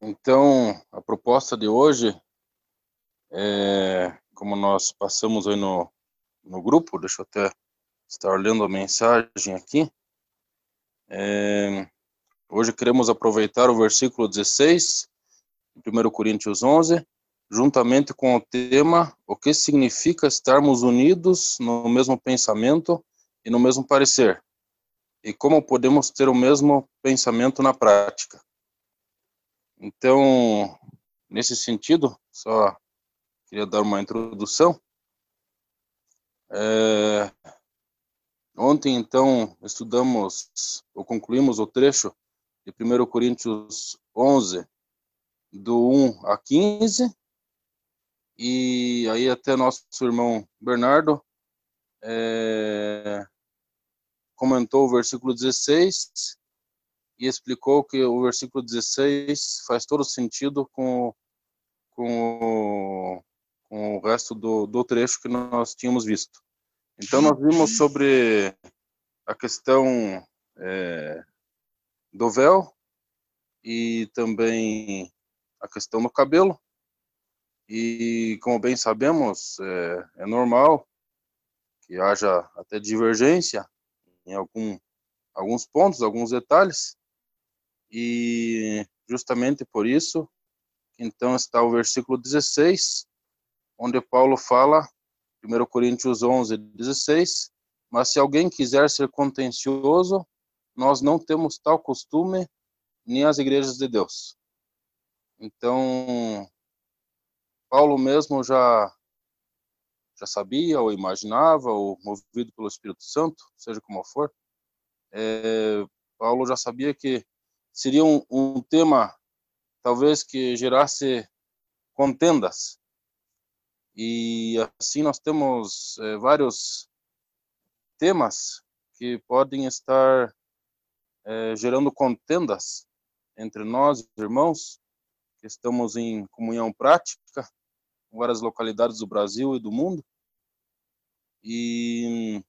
Então, a proposta de hoje é, como nós passamos aí no, no grupo, deixa eu até estar lendo a mensagem aqui. É, hoje queremos aproveitar o versículo 16, 1 Coríntios 11, juntamente com o tema o que significa estarmos unidos no mesmo pensamento e no mesmo parecer, e como podemos ter o mesmo pensamento na prática. Então, nesse sentido, só queria dar uma introdução. É, ontem, então, estudamos ou concluímos o trecho de 1 Coríntios 11, do 1 a 15, e aí até nosso irmão Bernardo é, comentou o versículo 16 e explicou que o versículo 16 faz todo sentido com, com, com o resto do, do trecho que nós tínhamos visto. Então, nós vimos sobre a questão é, do véu e também a questão do cabelo. E, como bem sabemos, é, é normal que haja até divergência em algum, alguns pontos, alguns detalhes. E justamente por isso, então está o versículo 16, onde Paulo fala, 1 Coríntios 11, 16, mas se alguém quiser ser contencioso, nós não temos tal costume nem as igrejas de Deus. Então, Paulo mesmo já já sabia ou imaginava ou movido pelo Espírito Santo, seja como for, é, Paulo já sabia que seria um, um tema talvez que gerasse contendas. E assim nós temos é, vários temas que podem estar é, gerando contendas entre nós, irmãos, que estamos em comunhão prática em várias localidades do Brasil e do mundo. E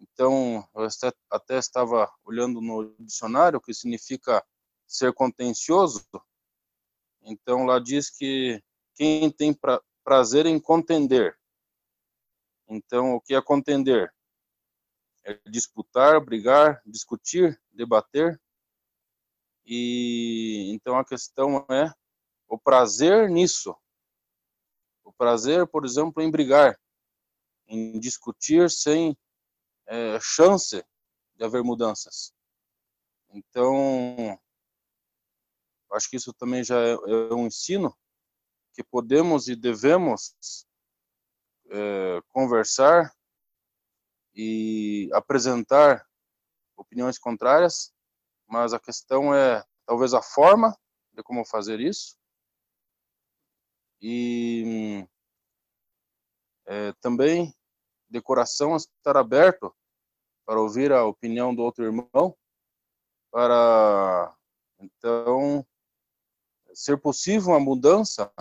então, eu até estava olhando no dicionário o que significa ser contencioso. Então, lá diz que quem tem pra, prazer em contender. Então, o que é contender? É disputar, brigar, discutir, debater. E então a questão é o prazer nisso. O prazer, por exemplo, em brigar, em discutir sem é, chance de haver mudanças. Então, acho que isso também já é, é um ensino que podemos e devemos é, conversar e apresentar opiniões contrárias, mas a questão é talvez a forma de como fazer isso e é, também de coração estar aberto para ouvir a opinião do outro irmão, para então ser possível uma mudança,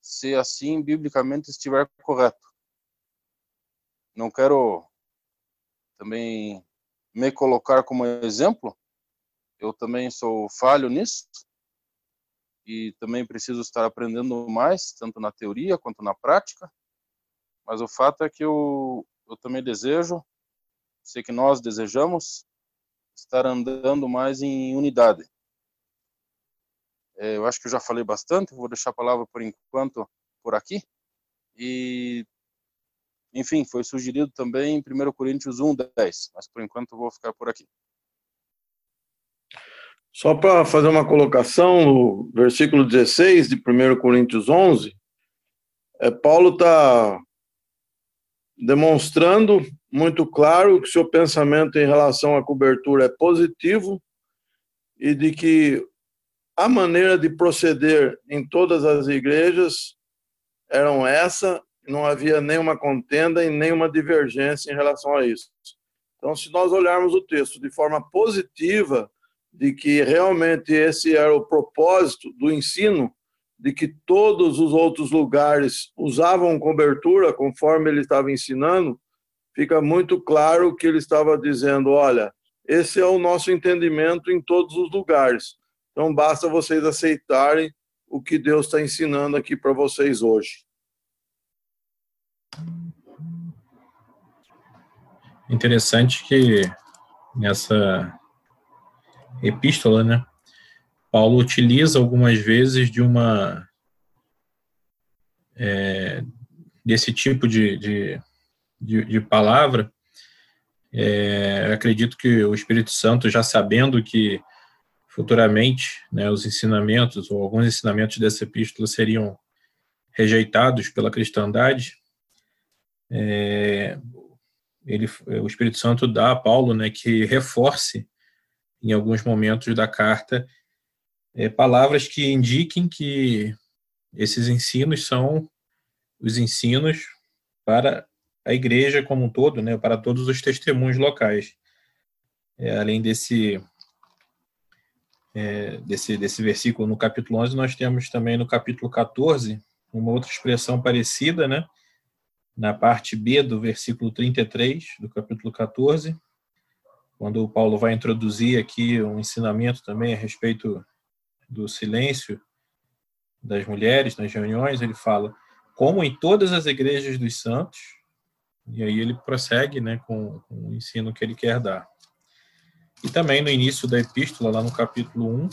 se assim biblicamente estiver correto. Não quero também me colocar como exemplo, eu também sou falho nisso e também preciso estar aprendendo mais, tanto na teoria quanto na prática. Mas o fato é que eu, eu também desejo sei que nós desejamos estar andando mais em unidade. É, eu acho que eu já falei bastante, vou deixar a palavra por enquanto por aqui. E, enfim, foi sugerido também em 1 Coríntios 1, 10, mas por enquanto vou ficar por aqui. Só para fazer uma colocação, no versículo 16 de 1 Coríntios 11, é, Paulo está demonstrando muito claro que seu pensamento em relação à cobertura é positivo e de que a maneira de proceder em todas as igrejas eram essa, não havia nenhuma contenda e nenhuma divergência em relação a isso. Então, se nós olharmos o texto de forma positiva, de que realmente esse era o propósito do ensino, de que todos os outros lugares usavam cobertura conforme ele estava ensinando, fica muito claro que ele estava dizendo: olha, esse é o nosso entendimento em todos os lugares. Então basta vocês aceitarem o que Deus está ensinando aqui para vocês hoje. Interessante que nessa epístola, né, Paulo utiliza algumas vezes de uma é, desse tipo de, de, de, de palavra. É, acredito que o Espírito Santo, já sabendo que futuramente né, os ensinamentos ou alguns ensinamentos dessa epístola seriam rejeitados pela cristandade, é, ele, o Espírito Santo dá a Paulo né, que reforce em alguns momentos da carta é, palavras que indiquem que esses ensinos são os ensinos para a igreja como um todo, né, para todos os testemunhos locais. É, além desse, é, desse, desse versículo no capítulo 11, nós temos também no capítulo 14 uma outra expressão parecida, né, na parte B do versículo 33 do capítulo 14, quando o Paulo vai introduzir aqui um ensinamento também a respeito do silêncio das mulheres nas reuniões, ele fala, como em todas as igrejas dos santos, e aí ele prossegue né, com, com o ensino que ele quer dar. E também no início da epístola, lá no capítulo 1,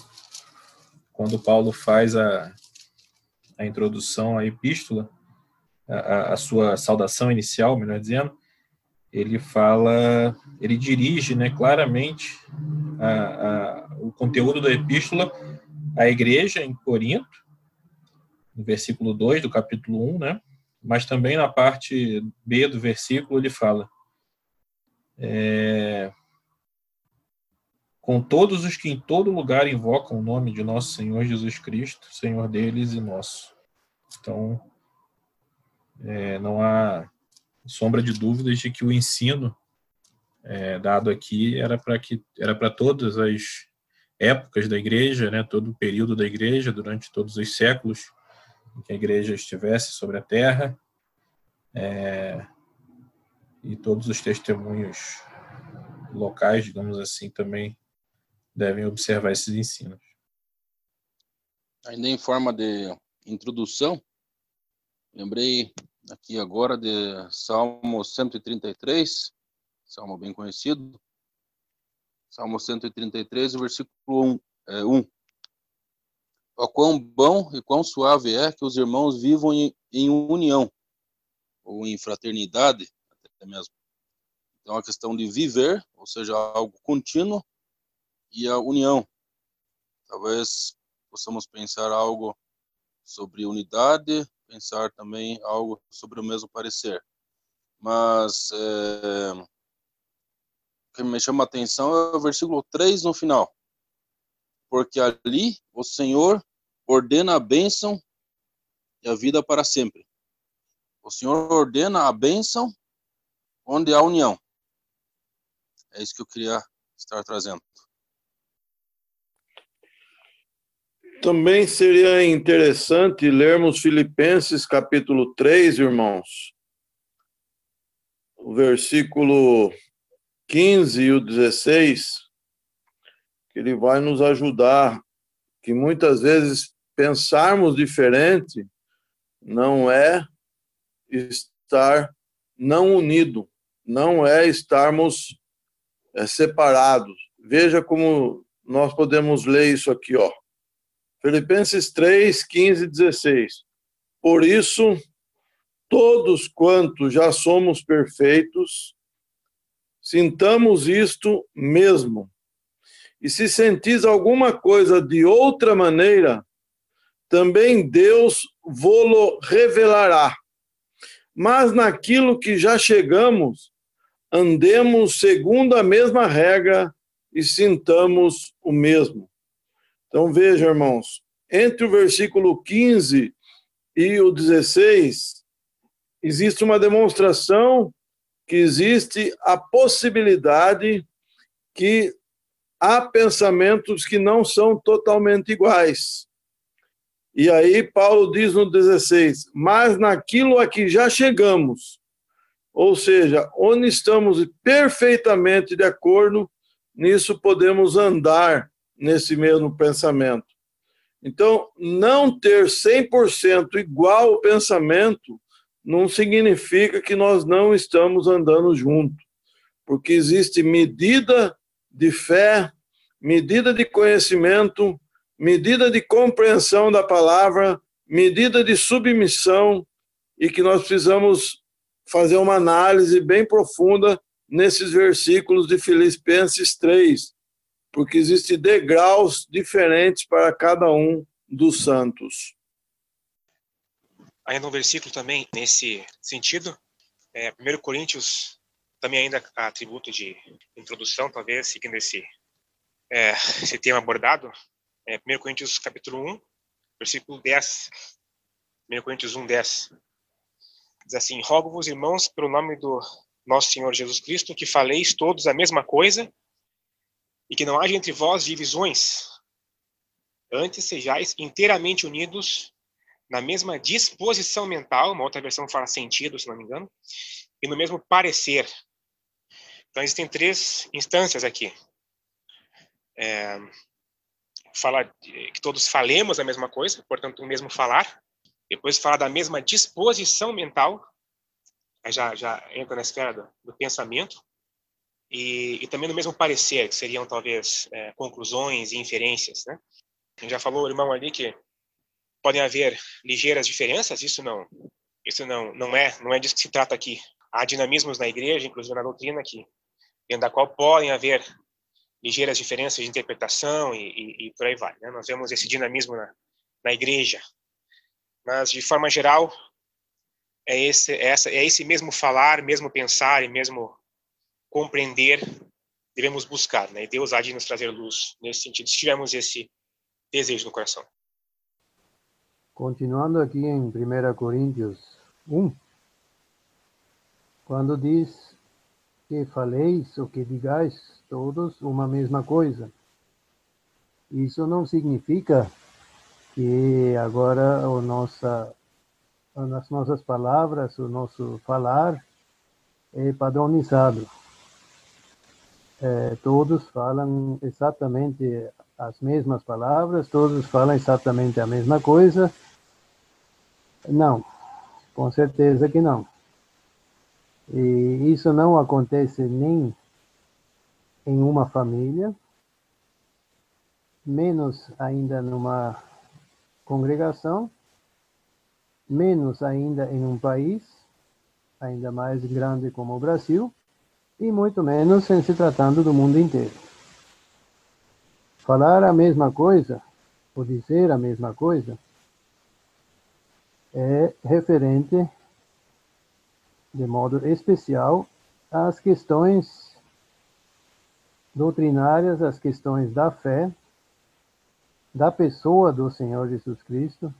quando Paulo faz a, a introdução à epístola, a, a, sua saudação inicial, melhor dizendo, ele fala, ele dirige né, claramente a, a, o conteúdo da epístola à igreja em Corinto, no versículo 2 do capítulo 1, né? Mas também na parte B do versículo ele fala é, com todos os que em todo lugar invocam o nome de nosso Senhor Jesus Cristo, Senhor deles e nosso. Então, é, não há sombra de dúvidas de que o ensino é, dado aqui era para que era para todas as épocas da igreja, né, todo o período da igreja, durante todos os séculos que a igreja estivesse sobre a terra, é, e todos os testemunhos locais, digamos assim, também devem observar esses ensinos. Ainda em forma de introdução, lembrei aqui agora de Salmo 133, salmo bem conhecido, Salmo 133, versículo 1. É, 1. Ó quão bom e quão suave é que os irmãos vivam em, em união, ou em fraternidade, até mesmo. Então, a questão de viver, ou seja, algo contínuo, e a união. Talvez possamos pensar algo sobre unidade, pensar também algo sobre o mesmo parecer. Mas é, que me chama a atenção é o versículo 3 no final. Porque ali o Senhor ordena a bênção e a vida para sempre. O Senhor ordena a bênção onde há união. É isso que eu queria estar trazendo. Também seria interessante lermos Filipenses capítulo 3, irmãos. O versículo 15 e o 16, que ele vai nos ajudar, que muitas vezes pensarmos diferente não é estar não unido, não é estarmos é, separados. Veja como nós podemos ler isso aqui, ó. Filipenses 3, 15 e 16. Por isso, todos quantos já somos perfeitos, Sintamos isto mesmo. E se sentis alguma coisa de outra maneira, também Deus vô-lo revelará. Mas naquilo que já chegamos, andemos segundo a mesma regra e sintamos o mesmo. Então veja, irmãos, entre o versículo 15 e o 16, existe uma demonstração que existe a possibilidade que há pensamentos que não são totalmente iguais. E aí Paulo diz no 16: Mas naquilo a que já chegamos, ou seja, onde estamos perfeitamente de acordo, nisso podemos andar nesse mesmo pensamento. Então, não ter 100% igual o pensamento não significa que nós não estamos andando junto, porque existe medida de fé, medida de conhecimento, medida de compreensão da palavra, medida de submissão, e que nós precisamos fazer uma análise bem profunda nesses versículos de Filipenses 3, porque existem degraus diferentes para cada um dos santos. Ainda um versículo também nesse sentido, é, 1 Coríntios, também ainda atributo de introdução, talvez, seguindo esse, é, esse tema abordado, é, 1 Coríntios capítulo 1, versículo 10. 1 Coríntios 1, 10. Diz assim, rogo-vos, irmãos, pelo nome do nosso Senhor Jesus Cristo, que faleis todos a mesma coisa e que não haja entre vós divisões. Antes sejais inteiramente unidos na mesma disposição mental, uma outra versão fala sentido, se não me engano, e no mesmo parecer. Então, existem três instâncias aqui. É, fala que todos falemos a mesma coisa, portanto, o mesmo falar. Depois fala da mesma disposição mental, já, já entra na esfera do, do pensamento. E, e, também no mesmo parecer, que seriam talvez é, conclusões e inferências, né? Já falou, irmão, ali que podem haver ligeiras diferenças, isso não, isso não, não é, não é disso que se trata aqui. Há dinamismos na igreja, inclusive na doutrina, que dentro da qual podem haver ligeiras diferenças de interpretação e, e, e por aí vai. Né? Nós vemos esse dinamismo na, na igreja, mas de forma geral é esse, é essa, é esse mesmo falar, mesmo pensar e mesmo compreender devemos buscar, né? Deus há de nos trazer luz nesse sentido, se tivermos esse desejo no coração. Continuando aqui em 1 Coríntios 1, quando diz que faleis ou que digais todos uma mesma coisa. Isso não significa que agora o nossa, as nossas palavras, o nosso falar é padronizado. É, todos falam exatamente as mesmas palavras, todos falam exatamente a mesma coisa. Não, com certeza que não. E isso não acontece nem em uma família, menos ainda numa congregação, menos ainda em um país, ainda mais grande como o Brasil, e muito menos em se tratando do mundo inteiro. Falar a mesma coisa, ou dizer a mesma coisa, é referente, de modo especial, às questões doutrinárias, às questões da fé, da pessoa do Senhor Jesus Cristo,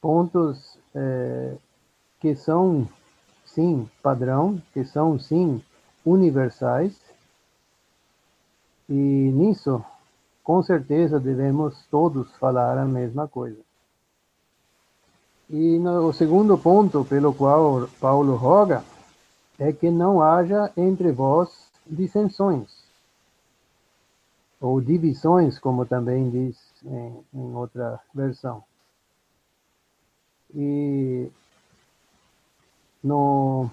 pontos é, que são, sim, padrão, que são, sim, universais, e nisso, com certeza, devemos todos falar a mesma coisa. E no, o segundo ponto pelo qual Paulo roga é que não haja entre vós dissensões, ou divisões, como também diz em, em outra versão. E no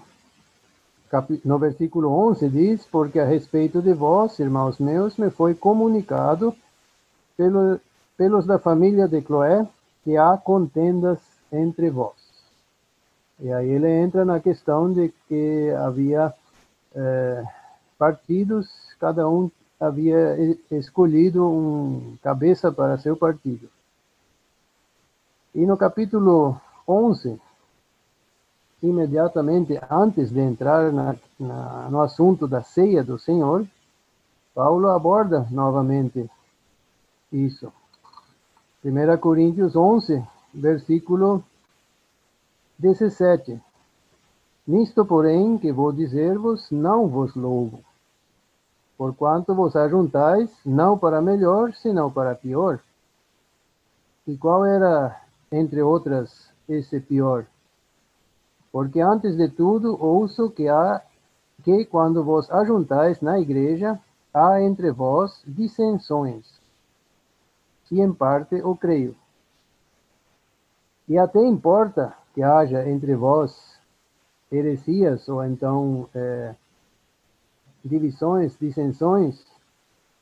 no versículo 11 diz: Porque a respeito de vós, irmãos meus, me foi comunicado pelo, pelos da família de Cloé que há contendas entre vós. E aí ele entra na questão de que havia eh, partidos, cada um havia escolhido um cabeça para seu partido. E no capítulo 11, imediatamente antes de entrar na, na, no assunto da ceia do Senhor, Paulo aborda novamente isso. 1 Coríntios 11, versículo 17. Nisto, porém, que vou dizer-vos, não vos louvo, porquanto vos ajuntais, não para melhor, senão para pior. E qual era, entre outras, esse pior? Porque antes de tudo ouço que há que quando vos ajuntais na igreja, há entre vós dissensões, e em parte o creio. E até importa que haja entre vós heresias ou então é, divisões, dissensões,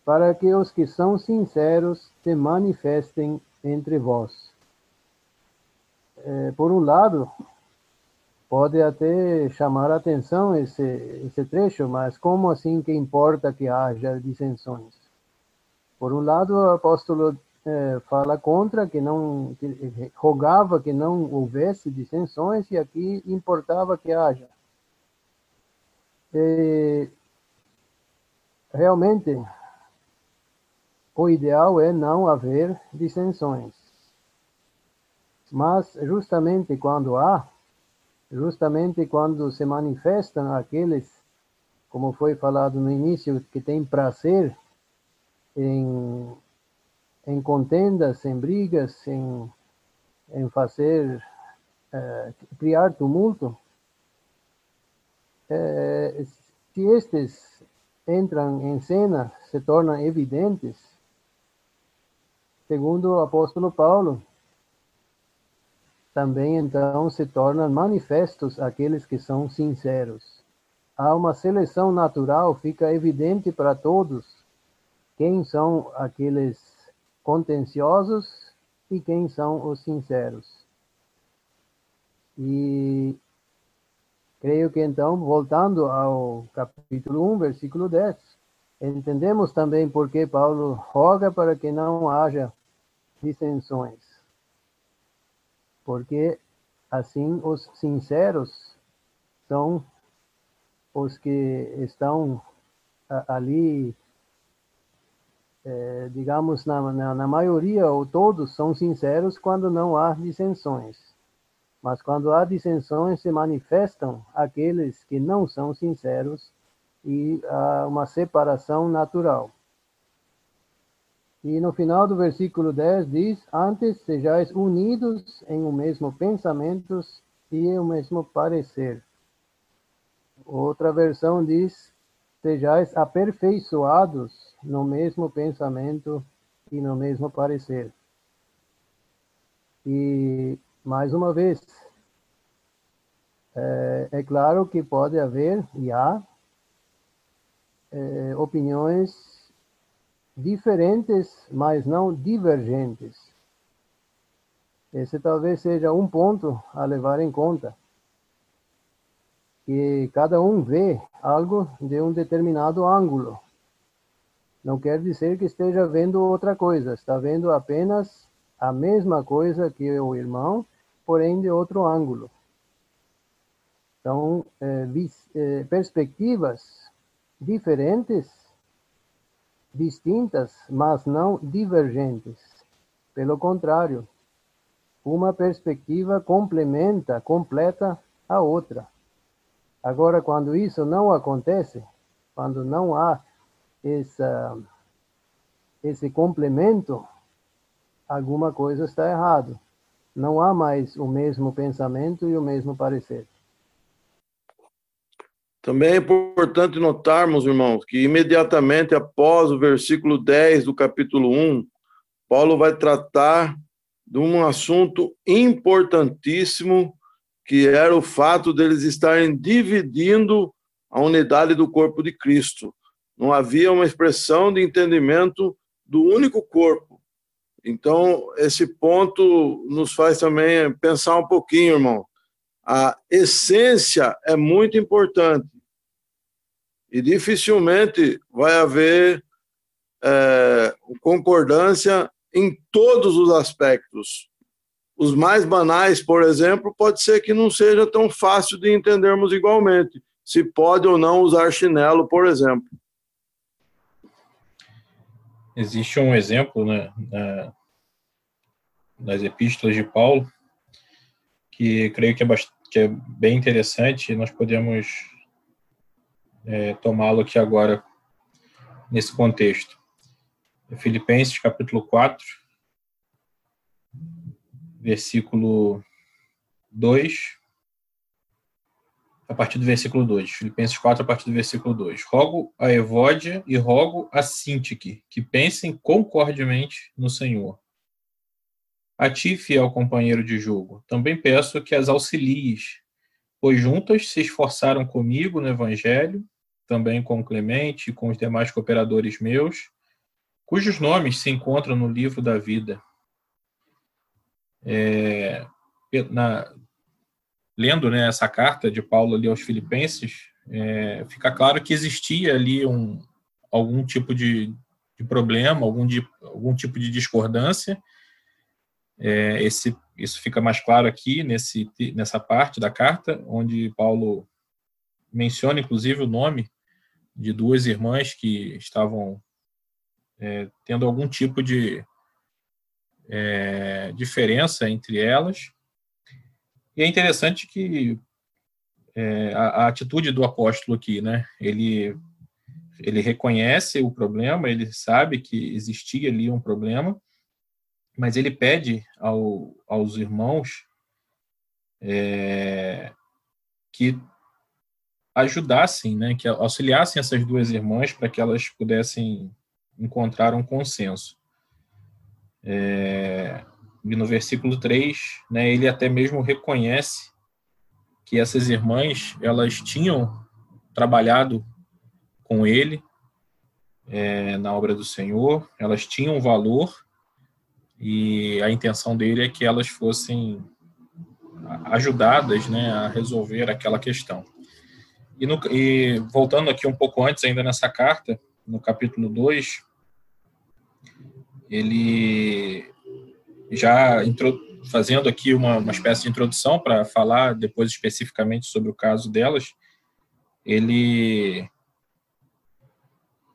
para que os que são sinceros se manifestem entre vós. É, por um lado, pode até chamar a atenção esse, esse trecho, mas como assim que importa que haja dissensões? Por um lado, o apóstolo é, fala contra, que não que rogava que não houvesse dissensões e aqui importava que haja. Realmente, o ideal é não haver dissensões. Mas justamente quando há, justamente quando se manifestam aqueles, como foi falado no início, que têm prazer em em contendas, em brigas, em, em fazer, é, criar tumulto, é, se estes entram em cena, se tornam evidentes, segundo o apóstolo Paulo, também então se tornam manifestos aqueles que são sinceros. Há uma seleção natural, fica evidente para todos quem são aqueles contenciosos e quem são os sinceros. E creio que então, voltando ao capítulo 1, versículo 10, entendemos também por que Paulo roga para que não haja dissensões. Porque assim os sinceros são os que estão ali é, digamos, na, na, na, maioria ou todos são sinceros quando não há dissensões. Mas quando há dissensões, se manifestam aqueles que não são sinceros e há uma separação natural. E no final do versículo 10 diz: Antes sejais unidos em o mesmo pensamento e o mesmo parecer. Outra versão diz: Sejais aperfeiçoados no mesmo pensamento e no mesmo parecer. E, mais uma vez, é, é claro que pode haver, e há, é, opiniões diferentes, mas não divergentes. Esse talvez seja um ponto a levar em conta. Que cada um vê algo de um determinado ângulo. Não quer dizer que esteja vendo outra coisa, está vendo apenas a mesma coisa que o irmão, porém de outro ângulo. Então, é, é, perspectivas diferentes, distintas, mas não divergentes. Pelo contrário, uma perspectiva complementa, completa a outra. Agora, quando isso não acontece, quando não há essa, esse complemento, alguma coisa está errado. Não há mais o mesmo pensamento e o mesmo parecer. Também é importante notarmos, irmãos, que imediatamente após o versículo 10 do capítulo 1, Paulo vai tratar de um assunto importantíssimo, que era o fato deles estarem dividindo a unidade do corpo de Cristo não havia uma expressão de entendimento do único corpo. Então, esse ponto nos faz também pensar um pouquinho, irmão. A essência é muito importante. E dificilmente vai haver é, concordância em todos os aspectos. Os mais banais, por exemplo, pode ser que não seja tão fácil de entendermos igualmente. Se pode ou não usar chinelo, por exemplo. Existe um exemplo né, na, nas epístolas de Paulo que creio que é, que é bem interessante e nós podemos é, tomá-lo aqui agora nesse contexto. Filipenses capítulo 4, versículo 2 a partir do versículo 2. Filipenses 4, a partir do versículo 2. Rogo a Evódia e rogo a Sintique que pensem concordemente no Senhor. A ti, fiel companheiro de jogo, também peço que as auxilies, pois juntas se esforçaram comigo no Evangelho, também com Clemente e com os demais cooperadores meus, cujos nomes se encontram no livro da vida. É, na, lendo né, essa carta de Paulo ali aos Filipenses, é, fica claro que existia ali um, algum tipo de, de problema, algum, de, algum tipo de discordância. É, esse, isso fica mais claro aqui nesse, nessa parte da carta, onde Paulo menciona inclusive o nome de duas irmãs que estavam é, tendo algum tipo de é, diferença entre elas. E é interessante que é, a, a, atitude do apóstolo aqui, né? Ele ele reconhece o problema, ele sabe que existia ali um problema, mas ele pede ao, aos irmãos é, que ajudassem, né, que auxiliassem essas duas irmãs para que elas pudessem encontrar um consenso. É, e no versículo 3, né, ele até mesmo reconhece que essas irmãs, elas tinham trabalhado com ele é, na obra do Senhor, elas tinham valor e a intenção dele é que elas fossem ajudadas né, a resolver aquela questão. E, no, e voltando aqui um pouco antes, ainda nessa carta, no capítulo 2, ele já entrou, fazendo aqui uma, uma espécie de introdução para falar depois especificamente sobre o caso delas, ele,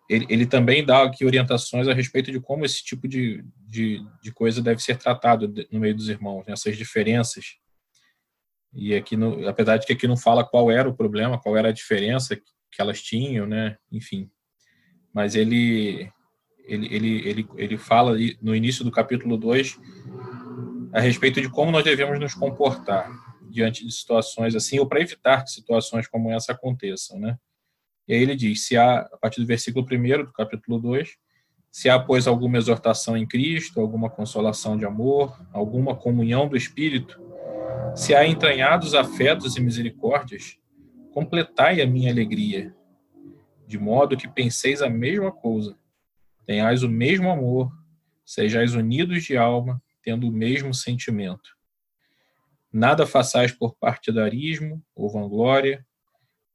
ele, ele, também dá aqui orientações a respeito de como esse tipo de, de, de coisa deve ser tratado no meio dos irmãos, né, essas diferenças. E aqui, no, apesar de que aqui não fala qual era o problema, qual era a diferença que elas tinham, né, enfim. Mas ele, ele, ele, ele, ele fala no início do capítulo 2 a respeito de como nós devemos nos comportar diante de situações assim, ou para evitar que situações como essa aconteçam, né? E aí ele diz, se há, a partir do versículo 1 do capítulo 2, se há, pois, alguma exortação em Cristo, alguma consolação de amor, alguma comunhão do Espírito, se há entranhados afetos e misericórdias, completai a minha alegria, de modo que penseis a mesma coisa, tenhais o mesmo amor, sejais unidos de alma, tendo o mesmo sentimento. Nada façais por partidarismo ou vanglória,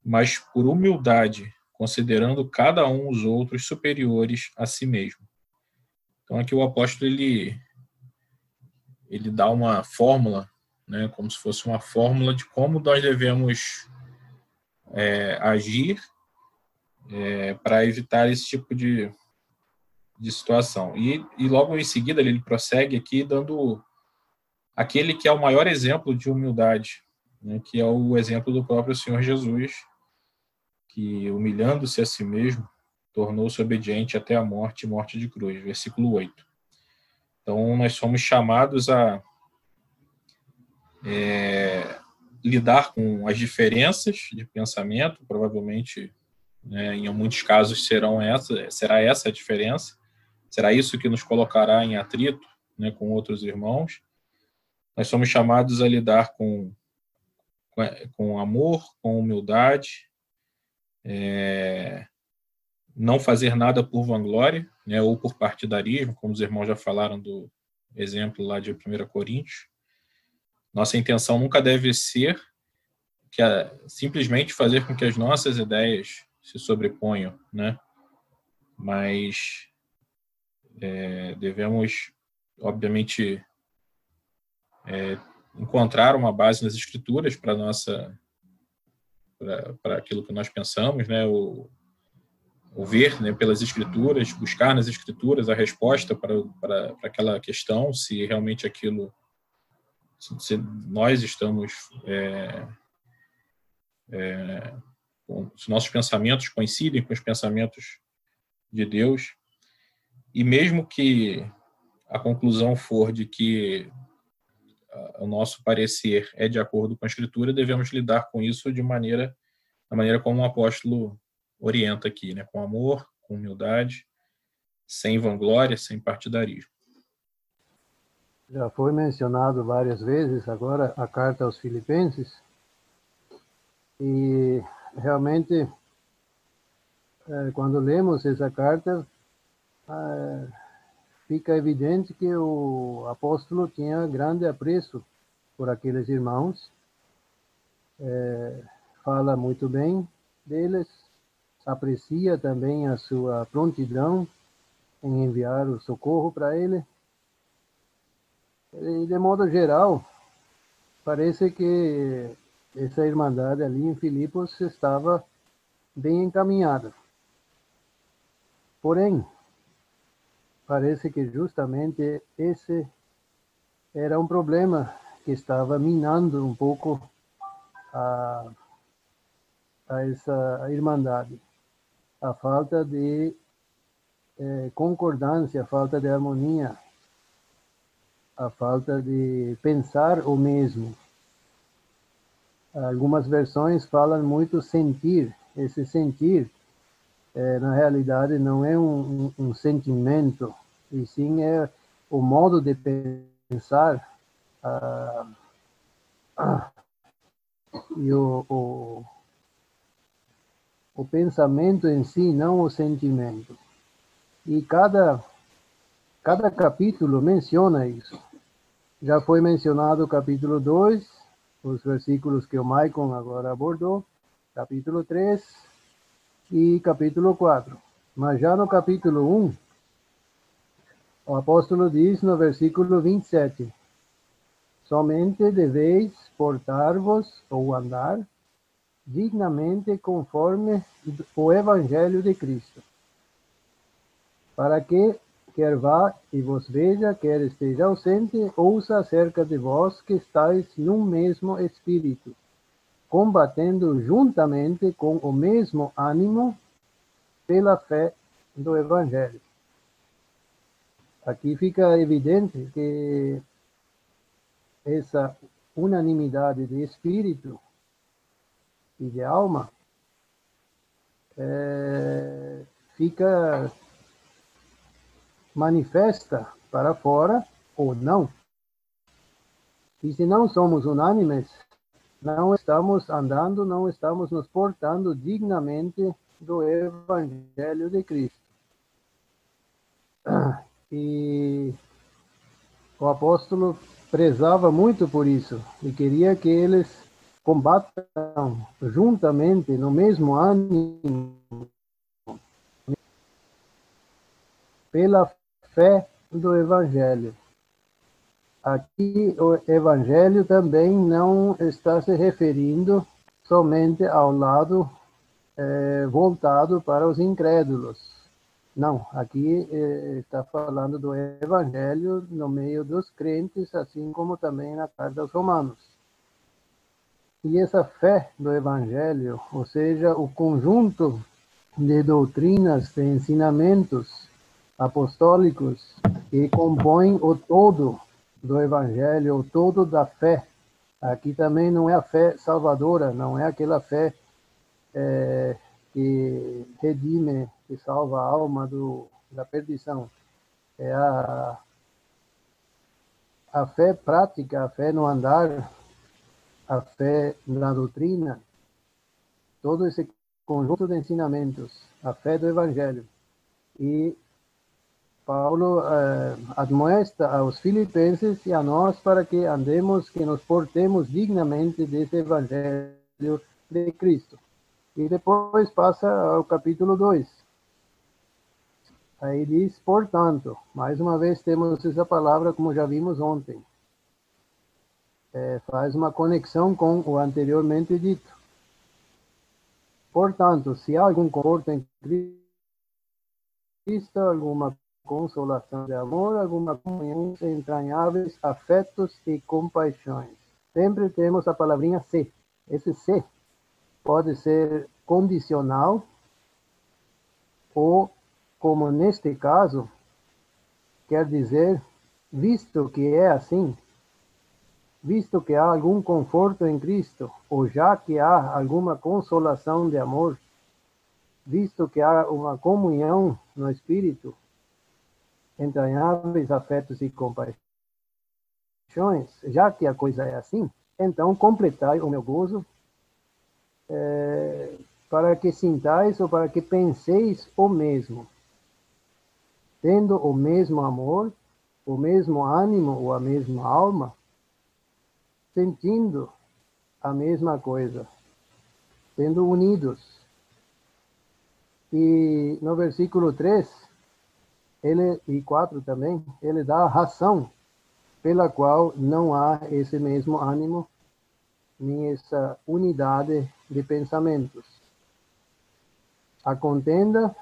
mas por humildade, considerando cada um os outros superiores a si mesmo. Então aqui o apóstolo ele ele dá uma fórmula, né, como se fosse uma fórmula de como nós devemos é, agir é, para evitar esse tipo de, de situação. E, e logo em seguida ele prossegue aqui dando aquele que é o maior exemplo de humildade, né, que é o exemplo do próprio Senhor Jesus, que humilhando-se a si mesmo, tornou-se obediente até a morte, morte de cruz, versículo 8. Então, nós somos chamados a é, lidar com as diferenças de pensamento, provavelmente, né, em muitos casos serão essa, será essa a diferença, Será isso que nos colocará em atrito né, com outros irmãos? Nós somos chamados a lidar com, com amor, com humildade, é, não fazer nada por vanglória né, ou por partidarismo, como os irmãos já falaram do exemplo lá de 1 Coríntios. Nossa intenção nunca deve ser que a, simplesmente fazer com que as nossas ideias se sobreponham, né? Mas é, devemos, obviamente, é, encontrar uma base nas escrituras para nossa para aquilo que nós pensamos, né? O, o ver né, pelas escrituras, buscar nas escrituras a resposta para, para, aquela questão, se realmente aquilo, se nós estamos, é, é, se nossos pensamentos coincidem com os pensamentos de Deus, e mesmo que a conclusão for de que o nosso parecer é de acordo com a Escritura, devemos lidar com isso de maneira, da maneira como o apóstolo orienta aqui, né? com amor, com humildade, sem vanglória, sem partidarismo. Já foi mencionado várias vezes agora a carta aos Filipenses, e realmente, eh, quando lemos essa carta, fica evidente que o apóstolo tinha grande apreço por aqueles irmãos, é, fala muito bem deles, aprecia também a sua prontidão em enviar o socorro para ele. E, de modo geral, parece que essa irmandade ali em Filipos estava bem encaminhada. Porém, parece que justamente esse era um problema que estava minando um pouco a, a essa irmandade. A falta de eh, concordância, a falta de harmonia, a falta de pensar o mesmo. Algumas versões falam muito sentir. Esse sentir é, na realidade não é um, um, um, sentimento, e sim é o modo de pensar ah, ah, e o, o, o pensamento em si, não o sentimento. E cada, cada capítulo menciona isso. Já foi mencionado o capítulo 2, os versículos que o Maicon agora abordou, capítulo 3, e capítulo 4. Mas já no capítulo 1, o apóstolo diz no versículo 27, somente deveis portar-vos ou andar dignamente conforme o evangelho de Cristo, para que quer vá e vos veja, quer esteja ausente, ouça acerca de vós que estáis num mesmo espírito combatendo juntamente com o mesmo ânimo pela fé do Evangelho. Aqui fica evidente que essa unanimidade de espírito e de alma é, fica manifesta para fora ou não. E se não somos unânimes, não estamos andando, não estamos nos portando dignamente do Evangelho de Cristo. E o apóstolo prezava muito por isso e queria que eles combatam juntamente, no mesmo ânimo, pela fé do Evangelho. Aqui o Evangelho também não está se referindo somente ao lado é, voltado para os incrédulos. Não, aqui é, está falando do Evangelho no meio dos crentes, assim como também na carta aos Romanos. E essa fé do Evangelho, ou seja, o conjunto de doutrinas, de ensinamentos apostólicos que compõem o todo do Evangelho, todo da fé. Aqui também não é a fé salvadora, não é aquela fé é, que redime, que salva a alma do, da perdição. É a, a fé prática, a fé no andar, a fé na doutrina, todo esse conjunto de ensinamentos, a fé do Evangelho. E Paulo eh, admoesta aos filipenses e a nós para que andemos, que nos portemos dignamente desse evangelho de Cristo. E depois passa ao capítulo 2. Aí diz, portanto, mais uma vez temos essa palavra como já vimos ontem. É, faz uma conexão com o anteriormente dito. Portanto, se há algum conforto em Cristo, alguma consolação de amor, alguma comunhão entranháveis, afetos e compaixões. Sempre temos a palavrinha se. Esse se pode ser condicional ou, como neste caso, quer dizer, visto que é assim, visto que há algum conforto em Cristo, ou já que há alguma consolação de amor, visto que há uma comunhão no Espírito, entranháveis afetos e compaixões, já que a coisa é assim, então completai o meu gozo, é, para que sintais ou para que penseis o mesmo, tendo o mesmo amor, o mesmo ânimo ou a mesma alma, sentindo a mesma coisa, sendo unidos. E no versículo 3, ele, e 4 também, ele dá a razão pela qual não há esse mesmo ânimo, nem essa unidade de pensamentos. A contenda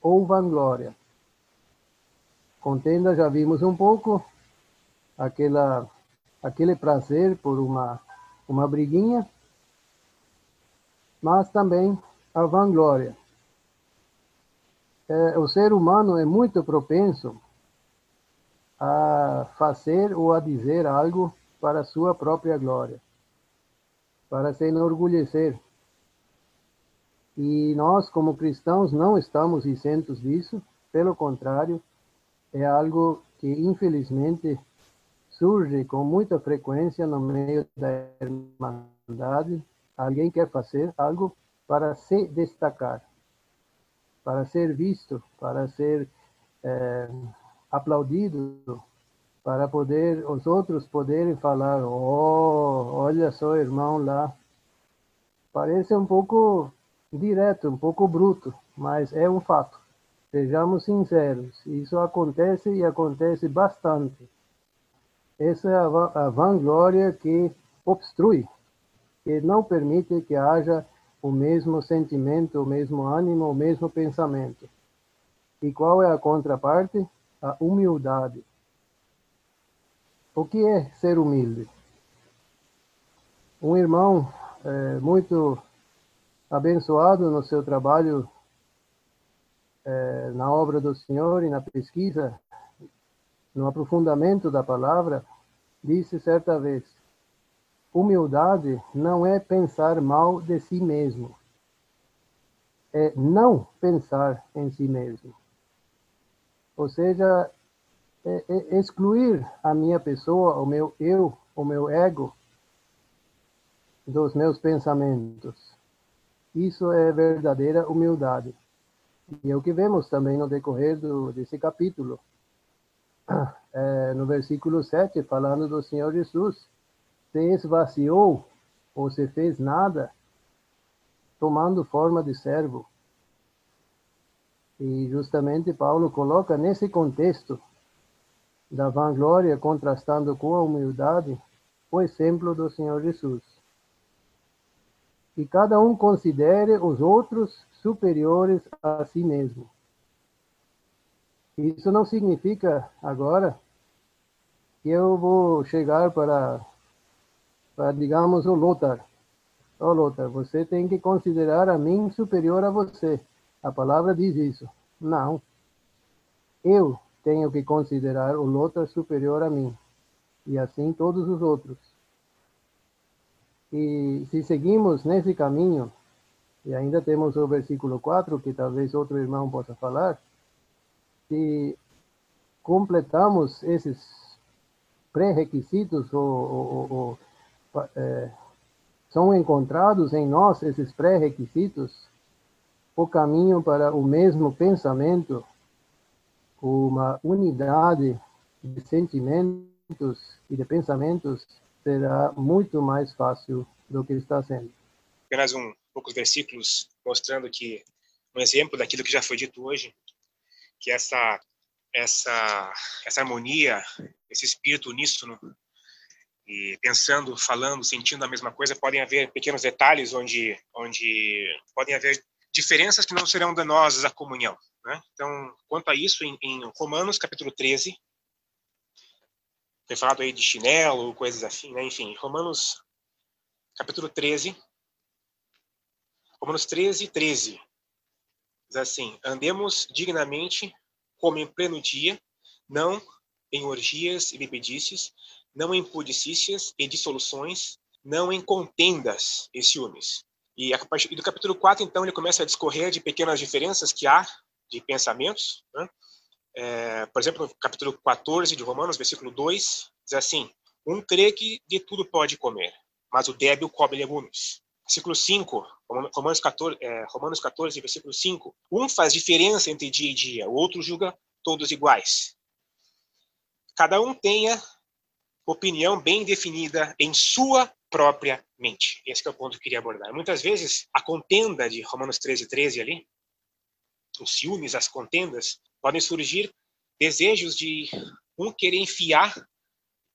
ou vanglória. Contenda já vimos um pouco, aquela aquele prazer por uma, uma briguinha, mas também a vanglória. É, o ser humano é muito propenso a fazer ou a dizer algo para sua própria glória, para se enorgulhecer. E nós, como cristãos, não estamos isentos disso, pelo contrário, é algo que, infelizmente, surge com muita frequência no meio da irmandade. Alguém quer fazer algo para se destacar, para ser visto, para ser é, aplaudido, para poder os outros poderem falar: oh, olha só, irmão lá. Parece um pouco direto, um pouco bruto, mas é um fato. Sejamos sinceros, isso acontece e acontece bastante essa é a vanglória que obstrui, que não permite que haja o mesmo sentimento, o mesmo ânimo, o mesmo pensamento. E qual é a contraparte? A humildade. O que é ser humilde? Um irmão é, muito abençoado no seu trabalho é, na obra do Senhor e na pesquisa no aprofundamento da palavra, disse certa vez: humildade não é pensar mal de si mesmo, é não pensar em si mesmo. Ou seja, é, é excluir a minha pessoa, o meu eu, o meu ego, dos meus pensamentos. Isso é verdadeira humildade. E é o que vemos também no decorrer do, desse capítulo é, no versículo 7, falando do Senhor Jesus, se esvaziou ou se fez nada, tomando forma de servo. E justamente Paulo coloca nesse contexto da vanglória, contrastando com a humildade, o exemplo do Senhor Jesus. E cada um considere os outros superiores a si mesmo. Isso não significa agora que eu vou chegar para, para digamos, o Lothar. Ô oh, Lothar, você tem que considerar a mim superior a você. A palavra diz isso. Não. Eu tenho que considerar o Lothar superior a mim. E assim todos os outros. E se seguimos nesse caminho, e ainda temos o versículo 4, que talvez outro irmão possa falar, se completamos esses pré-requisitos ou, ou, ou é, são encontrados em nós esses pré-requisitos, o caminho para o mesmo pensamento, uma unidade de sentimentos e de pensamentos será muito mais fácil do que está sendo. Apenas um poucos versículos mostrando que um exemplo daquilo que já foi dito hoje que essa essa essa harmonia, esse espírito uníssono e pensando, falando, sentindo a mesma coisa, podem haver pequenos detalhes onde onde podem haver diferenças que não serão danosas à comunhão, né? Então, quanto a isso em, em Romanos capítulo 13, foi falado aí de chinelo, coisas assim, né? Enfim, Romanos capítulo 13, Romanos 13, 13, Diz assim: andemos dignamente, como em pleno dia, não em orgias e bebedices, não em pudicícias e dissoluções, não em contendas e ciúmes. E a partir do capítulo 4, então, ele começa a discorrer de pequenas diferenças que há de pensamentos. Né? É, por exemplo, no capítulo 14 de Romanos, versículo 2, diz assim: Um crê que de tudo pode comer, mas o débil come legumes. Versículo 5, Romanos 14, é, Romanos 14, versículo 5. Um faz diferença entre dia e dia, o outro julga todos iguais. Cada um tenha opinião bem definida em sua própria mente. Esse é o ponto que eu queria abordar. Muitas vezes, a contenda de Romanos 13, 13 ali, os ciúmes, as contendas, podem surgir desejos de um querer enfiar,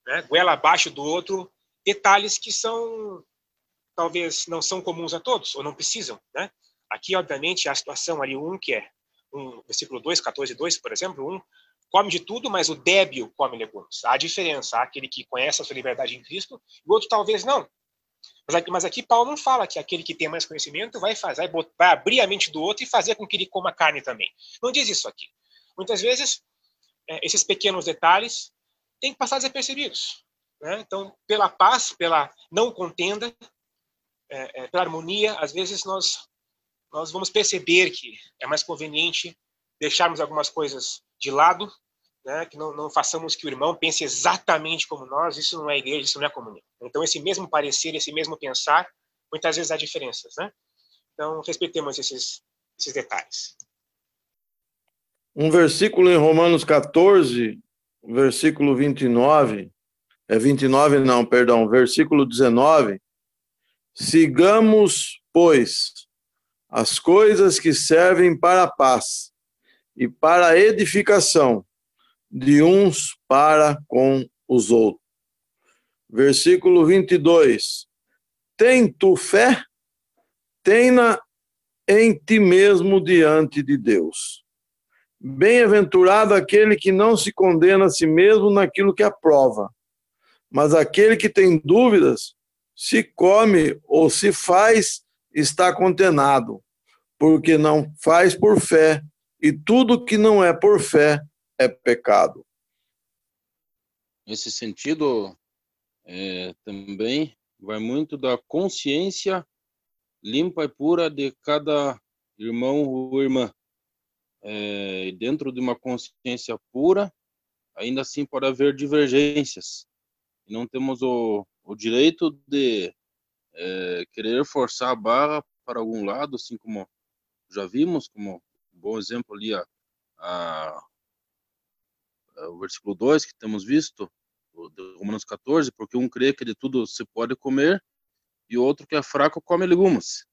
né, goela abaixo do outro, detalhes que são, talvez, não são comuns a todos, ou não precisam, né? Aqui, obviamente, a situação ali, um que é, um, versículo 2, 14, 2, por exemplo, um come de tudo, mas o débil come legumes. Há diferença, há aquele que conhece a sua liberdade em Cristo, e o outro talvez não. Mas aqui, mas aqui Paulo não fala que aquele que tem mais conhecimento vai fazer, vai abrir a mente do outro e fazer com que ele coma carne também. Não diz isso aqui. Muitas vezes, é, esses pequenos detalhes têm que passar desapercebidos. Né? Então, pela paz, pela não contenda, é, é, pela harmonia, às vezes nós, nós vamos perceber que é mais conveniente deixarmos algumas coisas de lado, né? que não, não façamos que o irmão pense exatamente como nós, isso não é igreja, isso não é comunhão. Então, esse mesmo parecer, esse mesmo pensar, muitas vezes há diferenças. Né? Então, respeitemos esses, esses detalhes um versículo em Romanos 14, versículo 29, é 29 não, perdão, versículo 19, sigamos, pois, as coisas que servem para a paz e para a edificação de uns para com os outros. Versículo 22, tem tu fé? Tenha em ti mesmo diante de Deus Bem-aventurado aquele que não se condena a si mesmo naquilo que aprova, mas aquele que tem dúvidas, se come ou se faz, está condenado, porque não faz por fé, e tudo que não é por fé é pecado. Nesse sentido, é, também vai muito da consciência limpa e pura de cada irmão ou irmã é, dentro de uma consciência pura, ainda assim pode haver divergências. Não temos o, o direito de é, querer forçar a barra para algum lado, assim como já vimos, como bom exemplo ali a, a, a, o versículo 2 que temos visto, Romanos 14, porque um crê que de tudo se pode comer e outro que é fraco come legumes.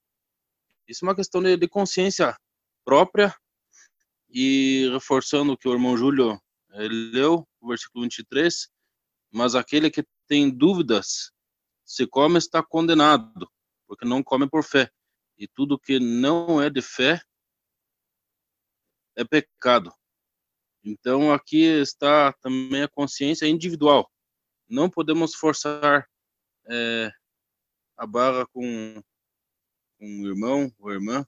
Isso é uma questão de, de consciência própria e reforçando o que o irmão Júlio eh, leu, o versículo 23, mas aquele que tem dúvidas, se come está condenado, porque não come por fé. E tudo que não é de fé é pecado. Então aqui está também a consciência individual. Não podemos forçar é, a barra com, com o irmão ou irmã,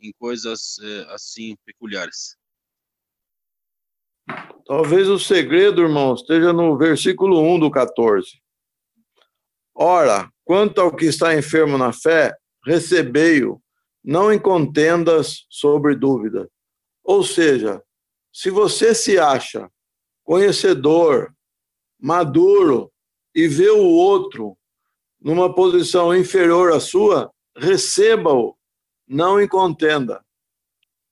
em coisas é, assim peculiares. Talvez o segredo, irmão, esteja no versículo 1 do 14. Ora, quanto ao que está enfermo na fé, recebei-o, não em contendas sobre dúvida. Ou seja, se você se acha conhecedor, maduro e vê o outro numa posição inferior à sua, receba-o não em contenda.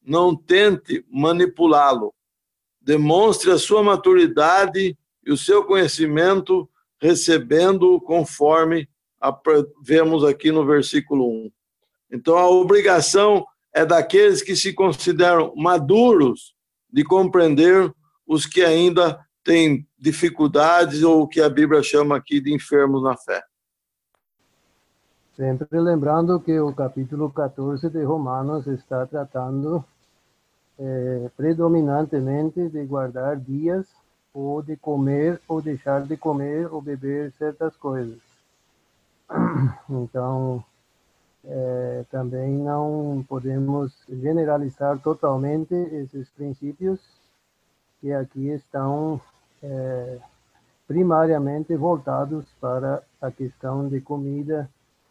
Não tente manipulá-lo. Demonstre a sua maturidade e o seu conhecimento, recebendo conforme vemos aqui no versículo 1. Então, a obrigação é daqueles que se consideram maduros de compreender os que ainda têm dificuldades ou o que a Bíblia chama aqui de enfermos na fé. Sempre lembrando que o capítulo 14 de Romanos está tratando eh, predominantemente de guardar dias ou de comer ou deixar de comer ou beber certas coisas. Então, eh, também não podemos generalizar totalmente esses princípios que aqui estão eh, primariamente voltados para a questão de comida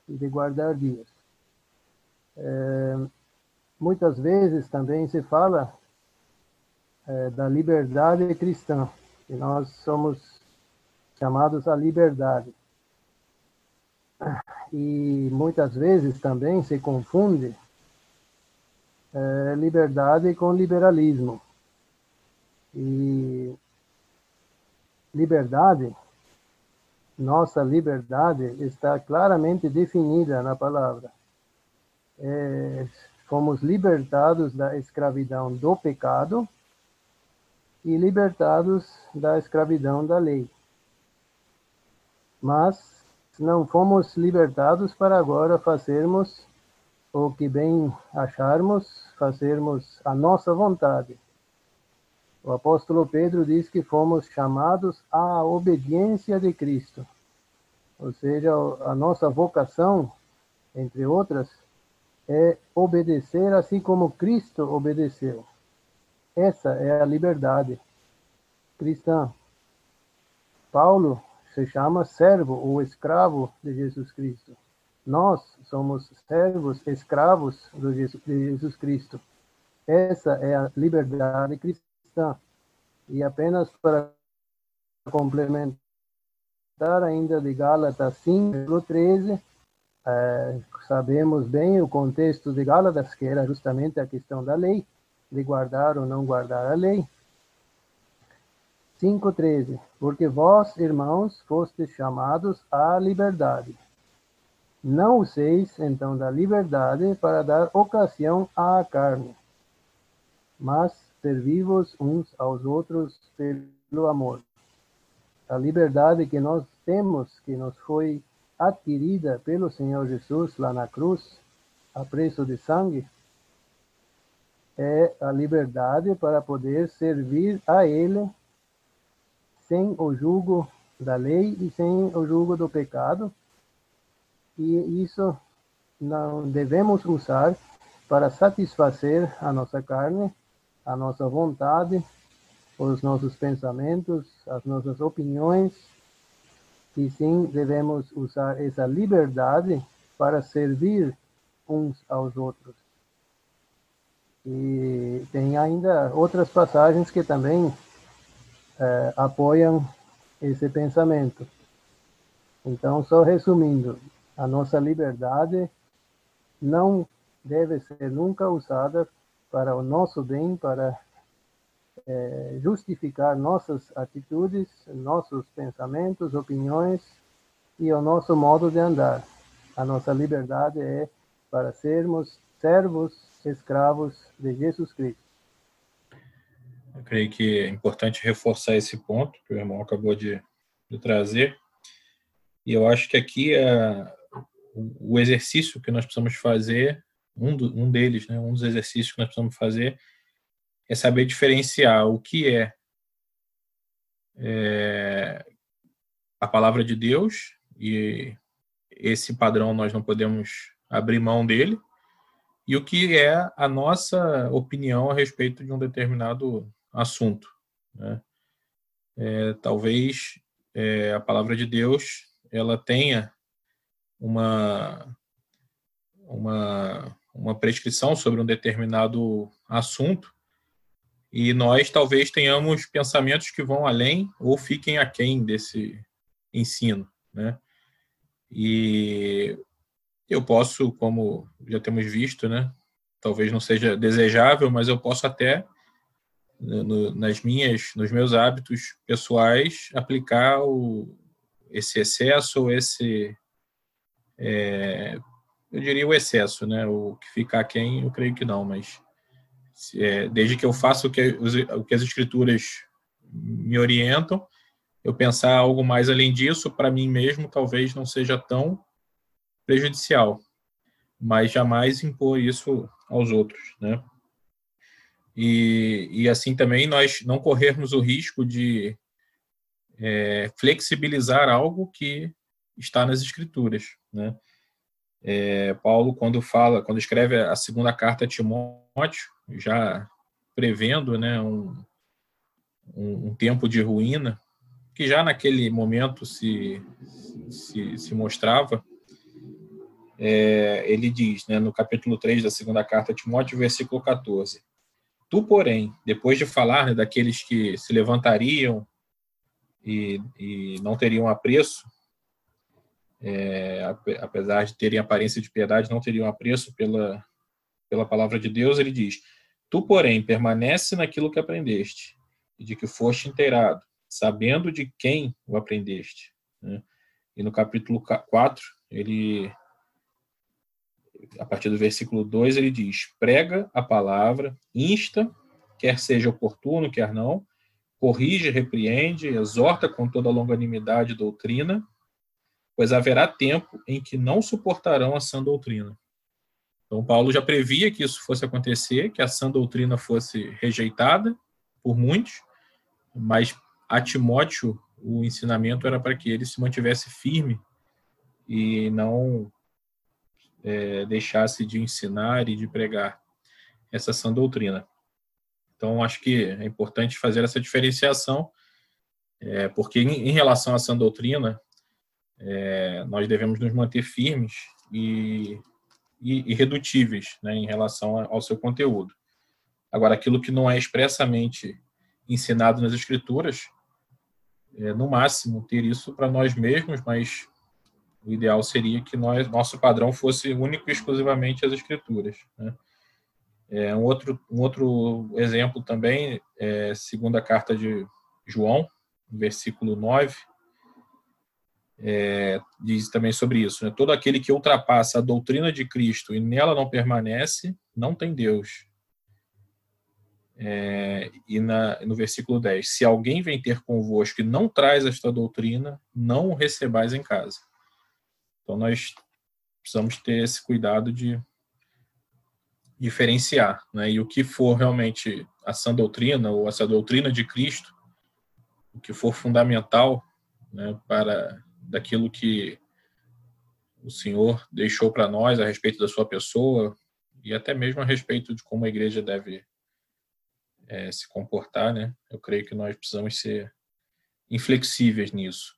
e de guardar dias. É, muitas vezes também se fala é, da liberdade cristã, que nós somos chamados à liberdade. E muitas vezes também se confunde é, liberdade com liberalismo. E liberdade, nossa liberdade está claramente definida na palavra. É, fomos libertados da escravidão do pecado e libertados da escravidão da lei. Mas não fomos libertados para agora fazermos o que bem acharmos, fazermos a nossa vontade. O apóstolo Pedro diz que fomos chamados à obediência de Cristo. Ou seja, a nossa vocação, entre outras, é obedecer assim como Cristo obedeceu. Essa é a liberdade cristã. Paulo se chama servo ou escravo de Jesus Cristo. Nós somos servos, escravos de Jesus Cristo. Essa é a liberdade cristã. E apenas para complementar ainda de Gálatas 5, 13, é, sabemos bem o contexto de Gálatas, que era justamente a questão da lei, de guardar ou não guardar a lei. 5,13 Porque vós, irmãos, fostes chamados à liberdade. Não useis, então, da liberdade para dar ocasião à carne, mas servivos uns aos outros pelo amor. A liberdade que nós temos, que nos foi adquirida pelo Senhor Jesus lá na cruz, a preço de sangue, é a liberdade para poder servir a Ele sem o jugo da lei e sem o jugo do pecado. E isso não devemos usar para satisfazer a nossa carne, a nossa vontade, os nossos pensamentos, as nossas opiniões, e sim devemos usar essa liberdade para servir uns aos outros. E tem ainda outras passagens que também é, apoiam esse pensamento. Então, só resumindo, a nossa liberdade não deve ser nunca usada para o nosso bem, para é, justificar nossas atitudes, nossos pensamentos, opiniões e o nosso modo de andar. A nossa liberdade é para sermos servos, escravos de Jesus Cristo. Eu creio que é importante reforçar esse ponto que o irmão acabou de, de trazer. E eu acho que aqui é, o exercício que nós precisamos fazer um, do, um deles, né, um dos exercícios que nós precisamos fazer é saber diferenciar o que é, é a palavra de Deus e esse padrão nós não podemos abrir mão dele e o que é a nossa opinião a respeito de um determinado assunto. Né? É, talvez é, a palavra de Deus ela tenha uma uma uma prescrição sobre um determinado assunto e nós talvez tenhamos pensamentos que vão além ou fiquem aquém desse ensino, né? E eu posso, como já temos visto, né? Talvez não seja desejável, mas eu posso até no, nas minhas, nos meus hábitos pessoais aplicar o, esse excesso ou esse é, eu diria o excesso, né? O que ficar quem, eu creio que não, mas é, desde que eu faça o que, o que as escrituras me orientam, eu pensar algo mais além disso, para mim mesmo, talvez não seja tão prejudicial, mas jamais impor isso aos outros, né? E, e assim também nós não corrermos o risco de é, flexibilizar algo que está nas escrituras, né? É, Paulo, quando fala, quando escreve a segunda carta a Timóteo, já prevendo né, um, um, tempo de ruína, que já naquele momento se, se, se mostrava. É, ele diz, né, no capítulo 3 da segunda carta a Timóteo, versículo 14: Tu, porém, depois de falar né, daqueles que se levantariam e, e não teriam apreço, é, apesar de terem aparência de piedade, não teriam apreço pela, pela palavra de Deus, ele diz: Tu, porém, permanece naquilo que aprendeste e de que foste inteirado, sabendo de quem o aprendeste. Né? E no capítulo 4, ele, a partir do versículo 2, ele diz: Prega a palavra, insta, quer seja oportuno, quer não, corrige, repreende, exorta com toda longanimidade e doutrina, pois haverá tempo em que não suportarão a sã doutrina. Então, Paulo já previa que isso fosse acontecer, que a sã doutrina fosse rejeitada por muitos, mas a Timóteo o ensinamento era para que ele se mantivesse firme e não é, deixasse de ensinar e de pregar essa sã doutrina. Então, acho que é importante fazer essa diferenciação, é, porque em, em, relação à sã doutrina, é, nós devemos nos manter firmes e, e irredutíveis né, em relação ao seu conteúdo. Agora, aquilo que não é expressamente ensinado nas Escrituras, é, no máximo, ter isso para nós mesmos, mas o ideal seria que nós, nosso padrão fosse único e exclusivamente as Escrituras. Né? É, um, outro, um outro exemplo também é segunda carta de João, versículo 9, é, diz também sobre isso. Né? Todo aquele que ultrapassa a doutrina de Cristo e nela não permanece, não tem Deus. É, e na, no versículo 10: Se alguém vem ter convosco e não traz esta doutrina, não o recebais em casa. Então nós precisamos ter esse cuidado de diferenciar, né? E o que for realmente a sã doutrina ou essa doutrina de Cristo, o que for fundamental, né, para daquilo que o Senhor deixou para nós a respeito da sua pessoa e até mesmo a respeito de como a igreja deve é, se comportar, né? Eu creio que nós precisamos ser inflexíveis nisso.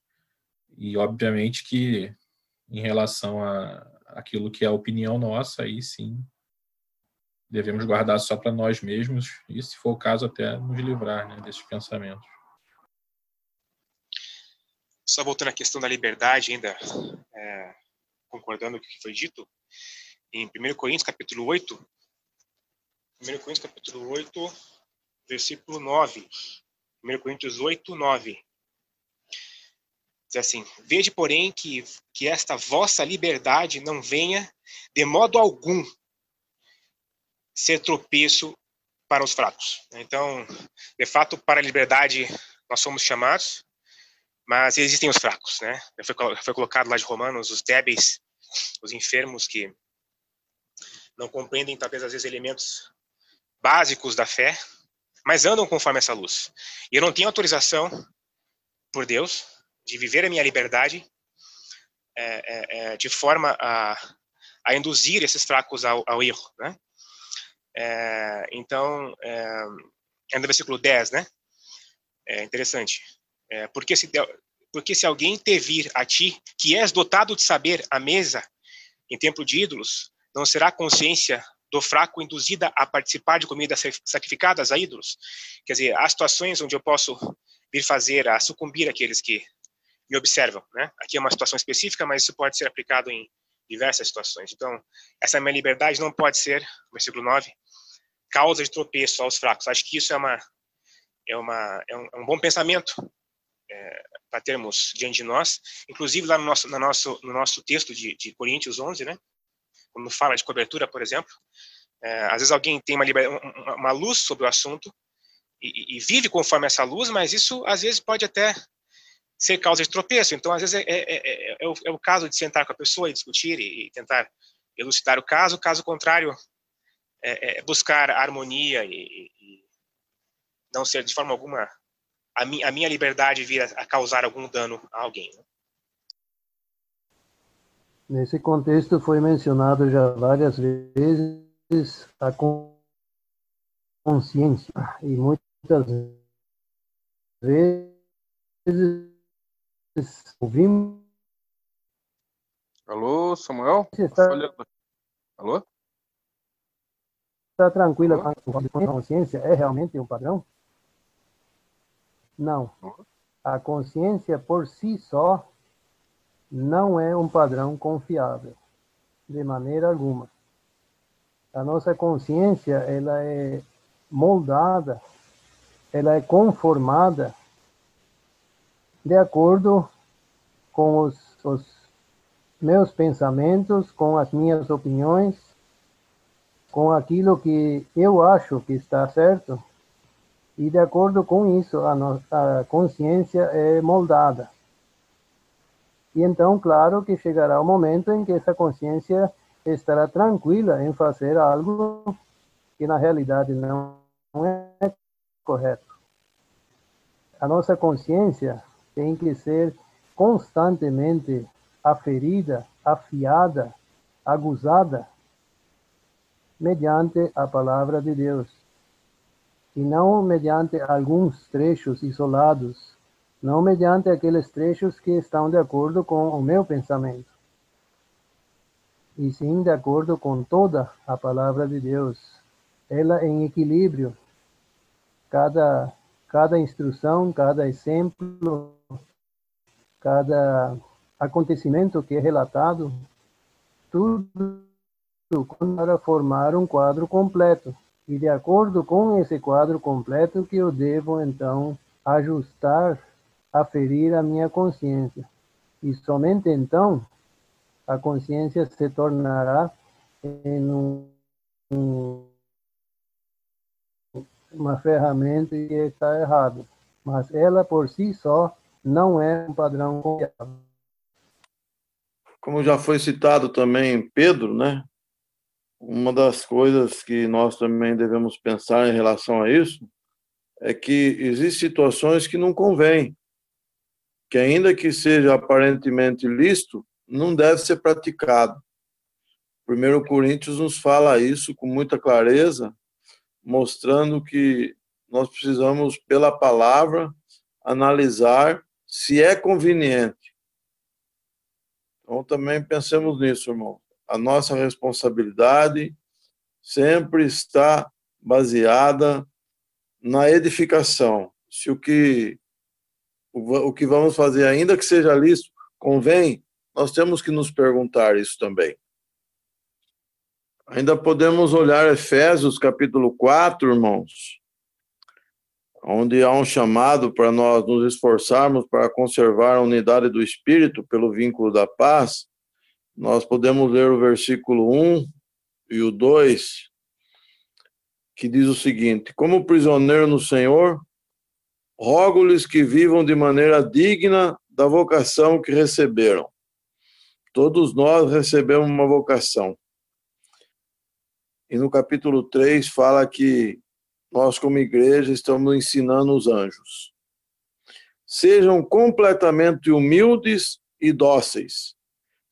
E, obviamente, que em relação a aquilo que é a opinião nossa, aí sim devemos guardar só para nós mesmos e, se for o caso, até nos livrar né, desses pensamentos. Só voltando à questão da liberdade ainda, é, concordando com o que foi dito, em 1 Coríntios capítulo 8, 1 Coríntios capítulo 8, versículo 9. 1 Coríntios 8, 9. Diz assim: Vede, porém, que, que esta vossa liberdade não venha de modo algum ser tropeço para os fracos. Então, de fato, para a liberdade nós somos chamados, mas existem os fracos, né? Foi, foi colocado lá de Romanos os débeis, os enfermos que não compreendem talvez às vezes elementos básicos da fé, mas andam conforme essa luz. E eu não tenho autorização por Deus de viver a minha liberdade é, é, é, de forma a, a induzir esses fracos ao, ao erro, né? É, então, é, é no versículo 10, né? É interessante. É, porque, se, porque se alguém te vir a ti, que és dotado de saber a mesa em templo de ídolos, não será consciência do fraco induzida a participar de comidas sacrificadas a ídolos. Quer dizer, há situações onde eu posso vir fazer a sucumbir aqueles que me observam, né? Aqui é uma situação específica, mas isso pode ser aplicado em diversas situações. Então, essa minha liberdade não pode ser, versículo 9, causa de tropeço aos fracos. Acho que isso é uma é uma é um, é um bom pensamento é, para termos diante de nós, inclusive lá no nosso no nosso no nosso texto de, de Coríntios 11, né? quando fala de cobertura, por exemplo. É, às vezes alguém tem uma, uma luz sobre o assunto e, e, vive conforme essa luz, mas isso às vezes pode até ser causa de tropeço. Então, às vezes é, é, é, é o, é o, caso de sentar com a pessoa e discutir e, e tentar elucidar o caso. Caso contrário, é, é buscar harmonia e, e, não ser de forma alguma a, mi, a minha liberdade vir a, a, causar algum dano a alguém. Né? Nesse contexto foi mencionado já várias vezes a consciência e muitas vezes ouvimos. Alô, Samuel? Está, Alô? Está tranquila com a consciência? É realmente um padrão? Não. A consciência por si só não é um padrão confiável, de maneira alguma. A nossa consciência, ela é moldada, ela é conformada de acordo com os, os meus pensamentos, com as minhas opiniões, com aquilo que eu acho que está certo, e de acordo com isso, a nossa consciência é moldada. E então, claro que chegará o momento em que essa consciência estará tranquila em fazer algo que na realidade não é correto. A nossa consciência tem que ser constantemente aferida, afiada, aguzada mediante a palavra de Deus. E não mediante alguns trechos isolados, não mediante aqueles trechos que estão de acordo com o meu pensamento, e sim de acordo com toda a palavra de Deus, ela em equilíbrio, cada cada instrução, cada exemplo, cada acontecimento que é relatado, tudo para formar um quadro completo. E de acordo com esse quadro completo que eu devo então ajustar, aferir a minha consciência. E somente então a consciência se tornará em um, um, uma ferramenta que está errada. Mas ela por si só não é um padrão confiável. Como já foi citado também Pedro, né? uma das coisas que nós também devemos pensar em relação a isso é que existem situações que não convém, que ainda que seja aparentemente lícito, não deve ser praticado. 1 Coríntios nos fala isso com muita clareza, mostrando que nós precisamos, pela palavra, analisar se é conveniente. Então, também pensemos nisso, irmão a nossa responsabilidade sempre está baseada na edificação. Se o que o que vamos fazer, ainda que seja lícito, convém, nós temos que nos perguntar isso também. Ainda podemos olhar Efésios capítulo 4, irmãos, onde há um chamado para nós nos esforçarmos para conservar a unidade do espírito pelo vínculo da paz nós podemos ler o versículo 1 e o 2, que diz o seguinte: Como prisioneiro no Senhor, rogo-lhes que vivam de maneira digna da vocação que receberam. Todos nós recebemos uma vocação. E no capítulo 3 fala que nós, como igreja, estamos ensinando os anjos. Sejam completamente humildes e dóceis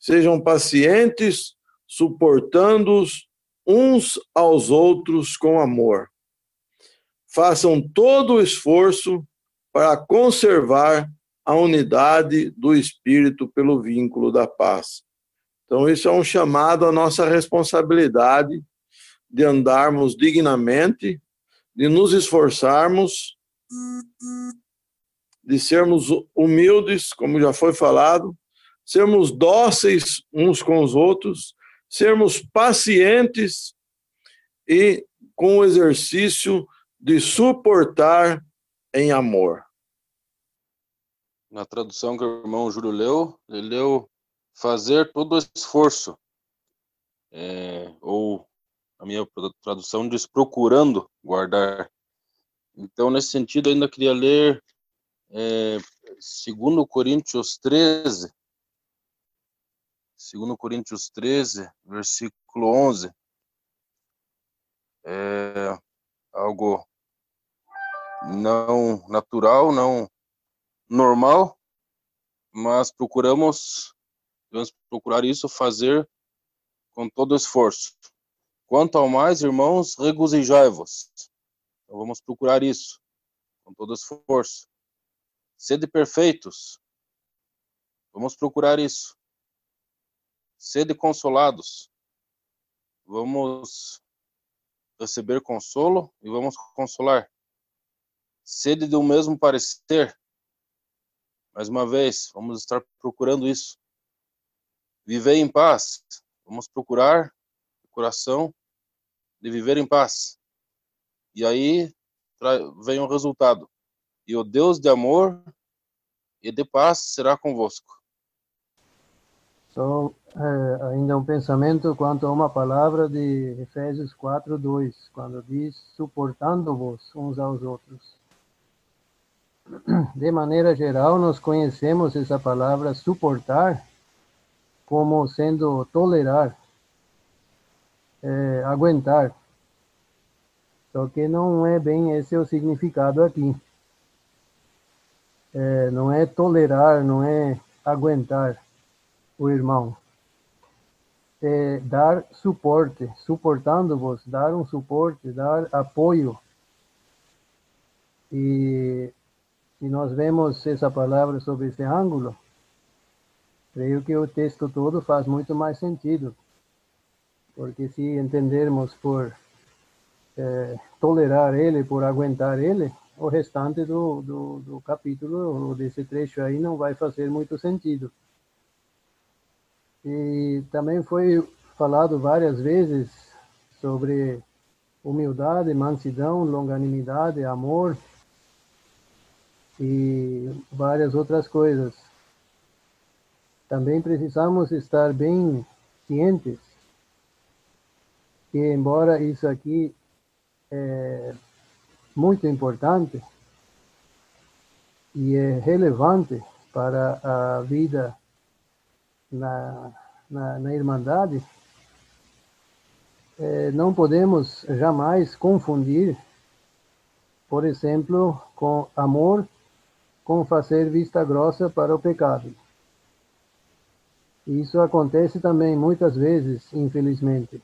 Sejam pacientes, suportando-os uns aos outros com amor. Façam todo o esforço para conservar a unidade do espírito pelo vínculo da paz. Então, isso é um chamado à nossa responsabilidade de andarmos dignamente, de nos esforçarmos, de sermos humildes, como já foi falado, sermos dóceis uns com os outros, sermos pacientes e com o exercício de suportar em amor. Na tradução que o irmão Júlio leu, ele leu fazer todo o esforço. É, ou a minha tradução diz procurando guardar. Então, nesse sentido, ainda queria ler é, segundo Coríntios 13, Segundo Coríntios 13, versículo 11, é algo não natural, não normal, mas procuramos, devemos procurar isso fazer com todo esforço. Quanto ao mais, irmãos, regozijai-vos. Então vamos procurar isso com todo esforço. Sede perfeitos, Vamos procurar isso. Sede consolados. Vamos receber consolo e vamos consolar. Sede do mesmo parecer. Mais uma vez, vamos estar procurando isso. Viver em paz. Vamos procurar coração de viver em paz. E aí vem o resultado. E o Deus de amor e de paz será convosco. Só é, ainda um pensamento quanto a uma palavra de Efésios 4, 2, quando diz suportando-vos uns aos outros. De maneira geral, nós conhecemos essa palavra suportar como sendo tolerar, é, aguentar. Só que não é bem esse o significado aqui. É, não é tolerar, não é aguentar o irmão. É dar suporte, suportando-vos, dar um suporte, dar apoio. E se nós vemos essa palavra sobre esse ângulo, creio que o texto todo faz muito mais sentido. Porque se entendermos por é, tolerar ele, por aguentar ele, o restante do, do, do capítulo, desse trecho aí, não vai fazer muito sentido. E também foi falado várias vezes sobre humildade, mansidão, longanimidade, amor e várias outras coisas. Também precisamos estar bem cientes que, embora isso aqui é muito importante e é relevante para a vida na, na, na Irmandade, é, não podemos jamais confundir, por exemplo, com amor com fazer vista grossa para o pecado. Isso acontece também muitas vezes, infelizmente.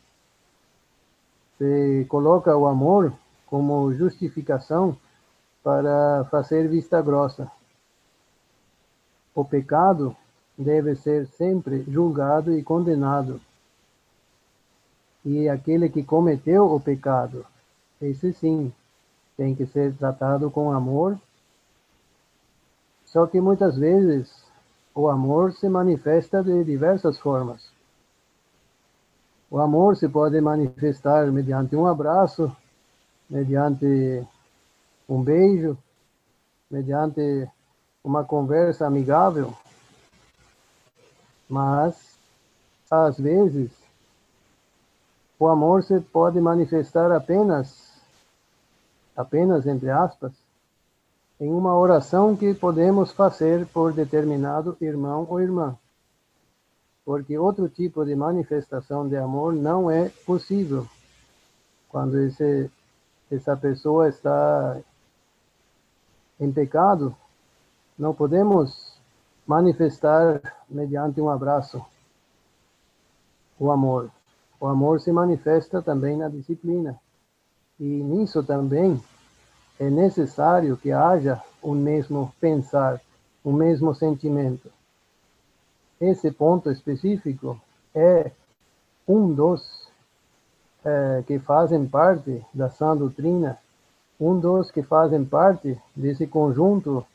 Se coloca o amor como justificação para fazer vista grossa. O pecado deve ser sempre julgado e condenado. E aquele que cometeu o pecado, esse sim, tem que ser tratado com amor. Só que muitas vezes o amor se manifesta de diversas formas. O amor se pode manifestar mediante um abraço, mediante um beijo, mediante uma conversa amigável, mas, às vezes, o amor se pode manifestar apenas, apenas entre aspas, em uma oração que podemos fazer por determinado irmão ou irmã. Porque outro tipo de manifestação de amor não é possível quando esse, essa pessoa está em pecado. Não podemos manifestar mediante um abraço o amor. O amor se manifesta também na disciplina. E nisso também é necessário que haja o mesmo pensar, o mesmo sentimento. Esse ponto específico é um dos é, que fazem parte da sã doutrina, um dos que fazem parte desse conjunto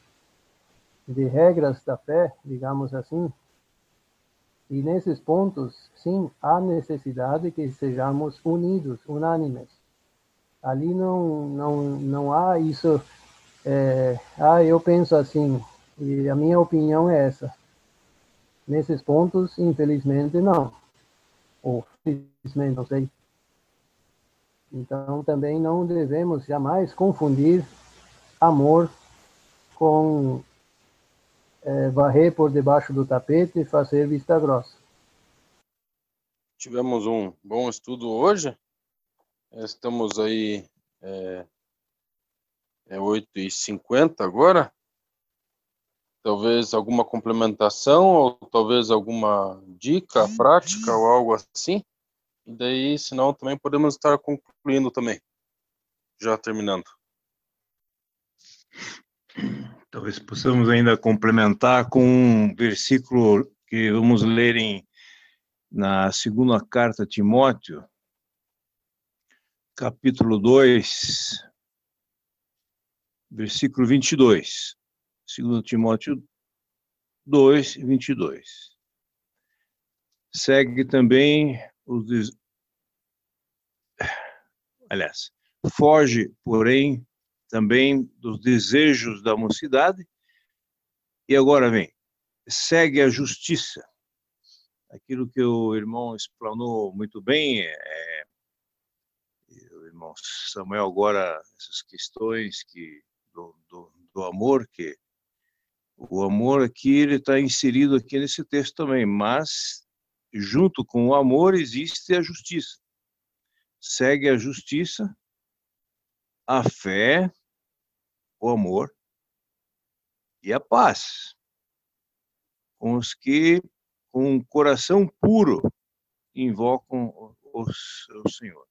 de regras da fé, digamos assim. E nesses pontos, sim, há necessidade que sejamos unidos, unânimes. Ali não, não, não há isso, é, ah, eu penso assim, e a minha opinião é essa. Nesses pontos, infelizmente, não. Ou felizmente, não sei. Então, também não devemos jamais confundir amor com é, varrer por debaixo do tapete e fazer vista grossa. Tivemos um bom estudo hoje. Estamos aí é, é 8h50 agora. Talvez alguma complementação ou talvez alguma dica prática ou algo assim. E daí, senão, também podemos estar concluindo também. Já terminando. Talvez possamos ainda complementar com um versículo que vamos ler em, na segunda carta a Timóteo, capítulo 2, versículo 22. 2 Timóteo 2, 22. Segue também os. Aliás, foge, porém, também dos desejos da mocidade. E agora vem, segue a justiça. Aquilo que o irmão explanou muito bem, é, o irmão Samuel agora, essas questões que do, do, do amor, que o amor aqui ele está inserido aqui nesse texto também, mas junto com o amor existe a justiça. Segue a justiça, a fé, o amor e a paz com os que, com um coração puro, invocam o, o Senhor.